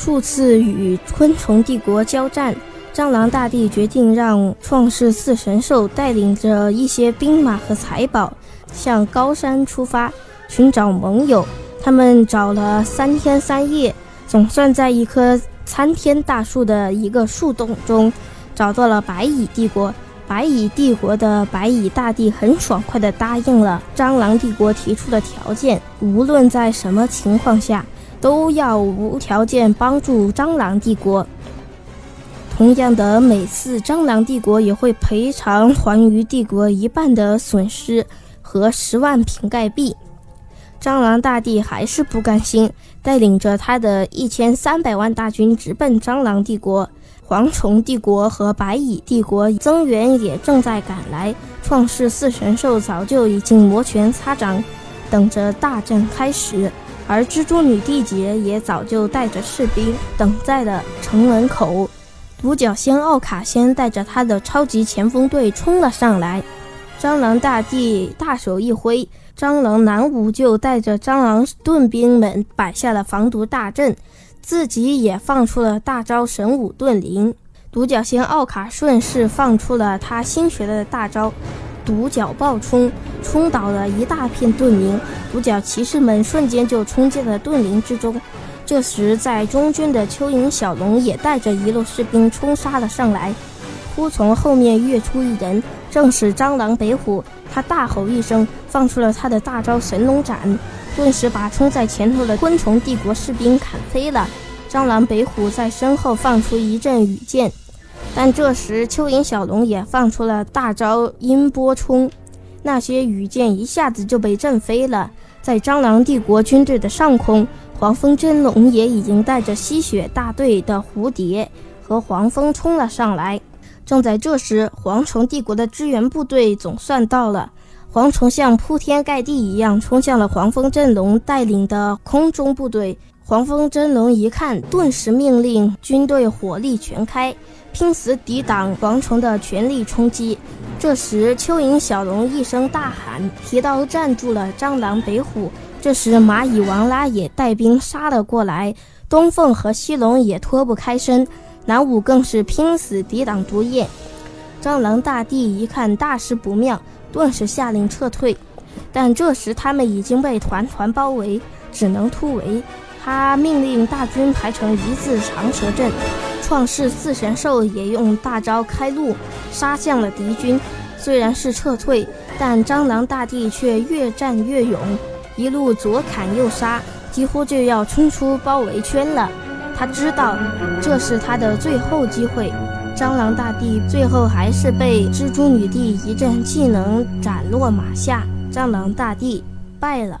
数次与昆虫帝国交战，蟑螂大帝决定让创世四神兽带领着一些兵马和财宝，向高山出发寻找盟友。他们找了三天三夜，总算在一棵参天大树的一个树洞中，找到了白蚁帝国。白蚁帝国的白蚁大帝很爽快地答应了蟑螂帝国提出的条件，无论在什么情况下，都要无条件帮助蟑螂帝国。同样的，每次蟑螂帝国也会赔偿环鱼帝国一半的损失和十万瓶盖币。蟑螂大帝还是不甘心，带领着他的一千三百万大军直奔蟑螂帝国。蝗虫帝国和白蚁帝国增援也正在赶来，创世四神兽早就已经摩拳擦掌，等着大战开始。而蜘蛛女帝杰也早就带着士兵等在了城门口。独角仙奥卡先带着他的超级前锋队冲了上来，蟑螂大帝大手一挥，蟑螂男武就带着蟑螂盾兵们摆下了防毒大阵。自己也放出了大招神武盾灵，独角仙奥卡顺势放出了他新学的大招独角暴冲，冲倒了一大片盾林。独角骑士们瞬间就冲进了盾林之中。这时，在中军的蚯蚓小龙也带着一路士兵冲杀了上来。忽从后面跃出一人，正是蟑螂北虎。他大吼一声，放出了他的大招神龙斩。顿时把冲在前头的昆虫帝国士兵砍飞了。蟑螂北虎在身后放出一阵羽箭，但这时蚯蚓小龙也放出了大招音波冲，那些羽箭一下子就被震飞了。在蟑螂帝国军队的上空，黄蜂真龙也已经带着吸血大队的蝴蝶和黄蜂冲了上来。正在这时，蝗虫帝国的支援部队总算到了。蝗虫像铺天盖地一样冲向了黄蜂真龙带领的空中部队。黄蜂真龙一看，顿时命令军队火力全开，拼死抵挡蝗虫的全力冲击。这时，蚯蚓小龙一声大喊，提刀站住了蟑螂北虎。这时，蚂蚁王拉也带兵杀了过来，东凤和西龙也脱不开身，南武更是拼死抵挡毒液。蟑螂大帝一看大事不妙。顿时下令撤退，但这时他们已经被团团包围，只能突围。他命令大军排成一字长蛇阵，创世四神兽也用大招开路，杀向了敌军。虽然是撤退，但蟑螂大帝却越战越勇，一路左砍右杀，几乎就要冲出包围圈了。他知道这是他的最后机会。蟑螂大帝最后还是被蜘蛛女帝一阵技能斩落马下，蟑螂大帝败了。